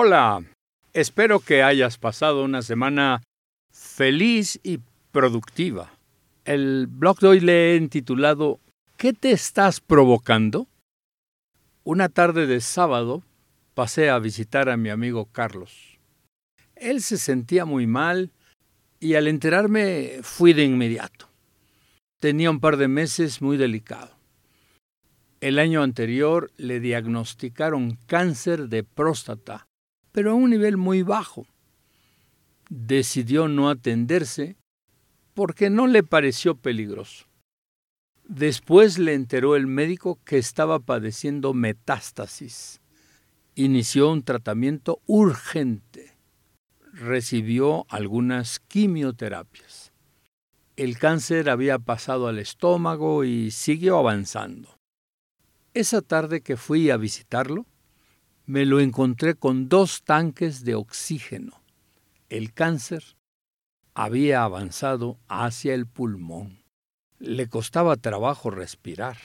Hola, espero que hayas pasado una semana feliz y productiva. El blog de hoy le he titulado ¿Qué te estás provocando? Una tarde de sábado pasé a visitar a mi amigo Carlos. Él se sentía muy mal y al enterarme fui de inmediato. Tenía un par de meses muy delicado. El año anterior le diagnosticaron cáncer de próstata, pero a un nivel muy bajo. Decidió no atenderse porque no le pareció peligroso. Después le enteró el médico que estaba padeciendo metástasis. Inició un tratamiento urgente. Recibió algunas quimioterapias. El cáncer había pasado al estómago y siguió avanzando. Esa tarde que fui a visitarlo, me lo encontré con dos tanques de oxígeno. El cáncer había avanzado hacia el pulmón. Le costaba trabajo respirar.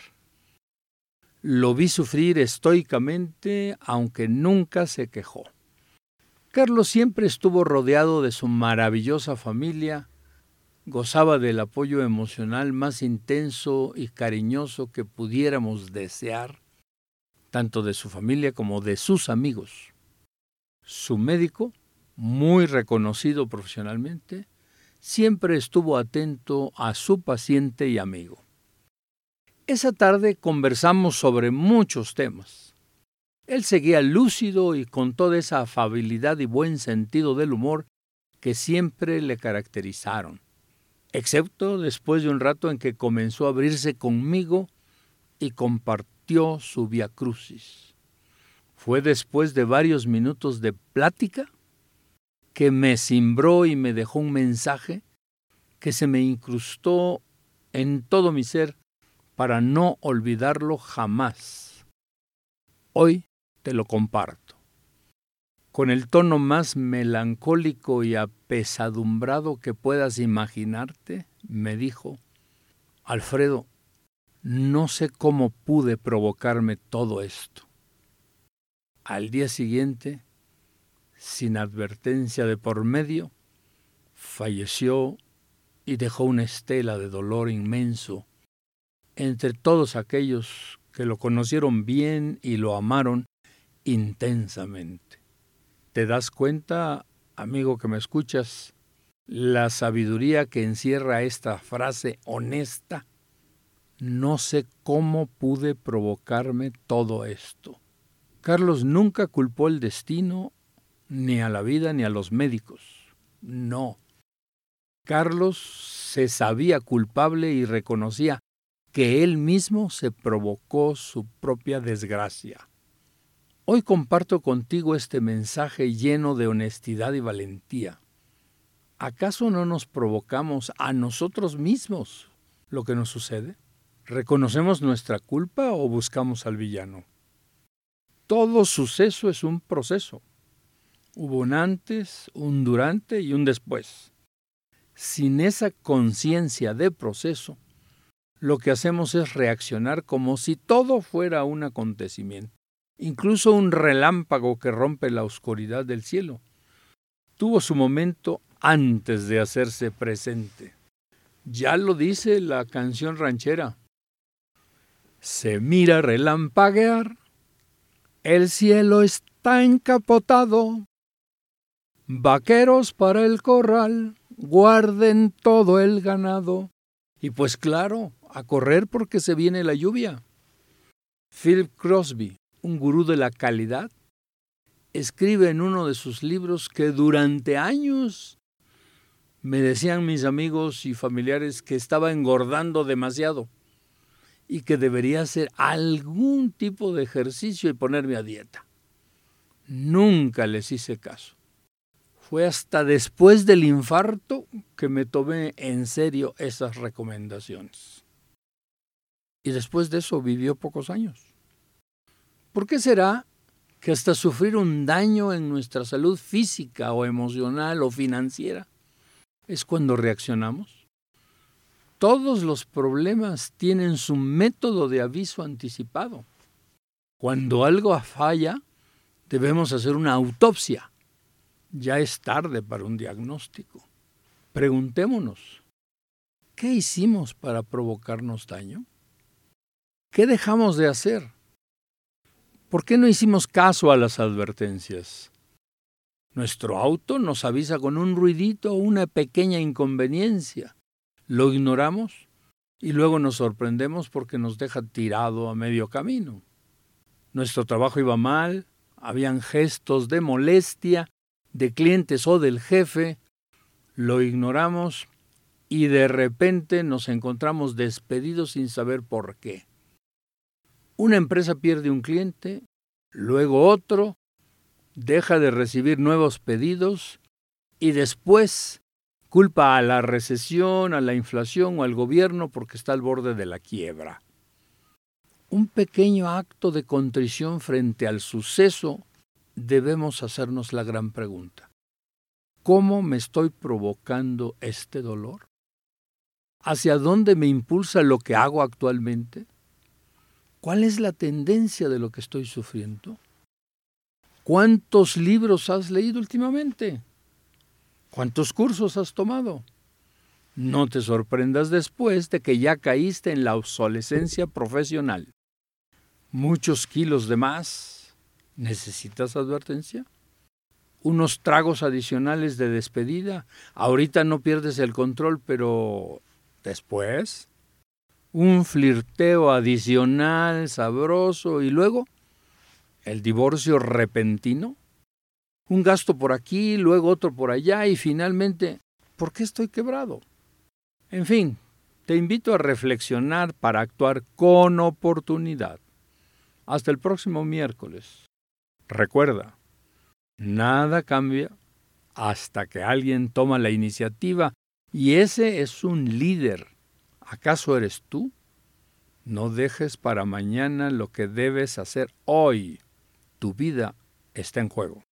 Lo vi sufrir estoicamente, aunque nunca se quejó. Carlos siempre estuvo rodeado de su maravillosa familia gozaba del apoyo emocional más intenso y cariñoso que pudiéramos desear, tanto de su familia como de sus amigos. Su médico, muy reconocido profesionalmente, siempre estuvo atento a su paciente y amigo. Esa tarde conversamos sobre muchos temas. Él seguía lúcido y con toda esa afabilidad y buen sentido del humor que siempre le caracterizaron excepto después de un rato en que comenzó a abrirse conmigo y su via crucis. Fue después de varios minutos de plática que me cimbró y me dejó un mensaje que se me incrustó en todo mi ser para no olvidarlo jamás. Hoy te lo comparto con el tono más melancólico y apesadumbrado que puedas imaginarte, me dijo, Alfredo, no sé cómo pude provocarme todo esto. Al día siguiente, sin advertencia de por medio, falleció y dejó una estela de dolor inmenso entre todos aquellos que lo conocieron bien y lo amaron intensamente. ¿Te das cuenta, amigo que me escuchas, la sabiduría que encierra esta frase honesta? No sé cómo pude provocarme todo esto. Carlos nunca culpó el destino, ni a la vida, ni a los médicos. No. Carlos se sabía culpable y reconocía que él mismo se provocó su propia desgracia. Hoy comparto contigo este mensaje lleno de honestidad y valentía. ¿Acaso no nos provocamos a nosotros mismos lo que nos sucede? ¿Reconocemos nuestra culpa o buscamos al villano? Todo suceso es un proceso. Hubo un antes, un durante y un después. Sin esa conciencia de proceso, lo que hacemos es reaccionar como si todo fuera un acontecimiento incluso un relámpago que rompe la oscuridad del cielo. Tuvo su momento antes de hacerse presente. Ya lo dice la canción ranchera. Se mira relampaguear, el cielo está encapotado. Vaqueros para el corral, guarden todo el ganado. Y pues claro, a correr porque se viene la lluvia. Philip Crosby, un gurú de la calidad, escribe en uno de sus libros que durante años me decían mis amigos y familiares que estaba engordando demasiado y que debería hacer algún tipo de ejercicio y ponerme a dieta. Nunca les hice caso. Fue hasta después del infarto que me tomé en serio esas recomendaciones. Y después de eso vivió pocos años. ¿Por qué será que hasta sufrir un daño en nuestra salud física o emocional o financiera es cuando reaccionamos? Todos los problemas tienen su método de aviso anticipado. Cuando algo falla, Debemos hacer una autopsia. Ya es tarde para un diagnóstico. Preguntémonos, ¿qué hicimos para provocarnos daño? ¿Qué dejamos de hacer? ¿Por qué no hicimos caso a las advertencias? Nuestro auto nos avisa con un ruidito o una pequeña inconveniencia. Lo ignoramos y luego nos sorprendemos porque nos deja tirado a medio camino. Nuestro trabajo iba mal, habían gestos de molestia de clientes o del jefe, lo ignoramos y de repente nos encontramos despedidos sin saber por qué. Una empresa pierde un cliente, luego otro, deja de recibir nuevos pedidos y después culpa a la recesión, a la inflación o al gobierno porque está al borde de la quiebra. Un pequeño acto de contrición frente al suceso debemos hacernos la gran pregunta. ¿Cómo me estoy provocando este dolor? ¿Hacia dónde me impulsa lo que hago actualmente? ¿Cuál es la tendencia de lo que estoy sufriendo? ¿Cuántos libros has leído últimamente? ¿Cuántos cursos has tomado? No te sorprendas después de que ya caíste en la obsolescencia profesional. Muchos kilos de más. ¿Necesitas advertencia? Unos tragos adicionales de despedida. Ahorita no pierdes el control, pero después un flirteo adicional, sabroso, y luego el divorcio repentino, un gasto por aquí, luego otro por allá, y finalmente, ¿por qué estoy quebrado? En fin, te invito a reflexionar para actuar con oportunidad. Hasta el próximo miércoles. Recuerda, nada cambia hasta que alguien toma la iniciativa y ese es un líder ¿Acaso eres tú? No dejes para mañana lo que debes hacer hoy. Tu vida está en juego.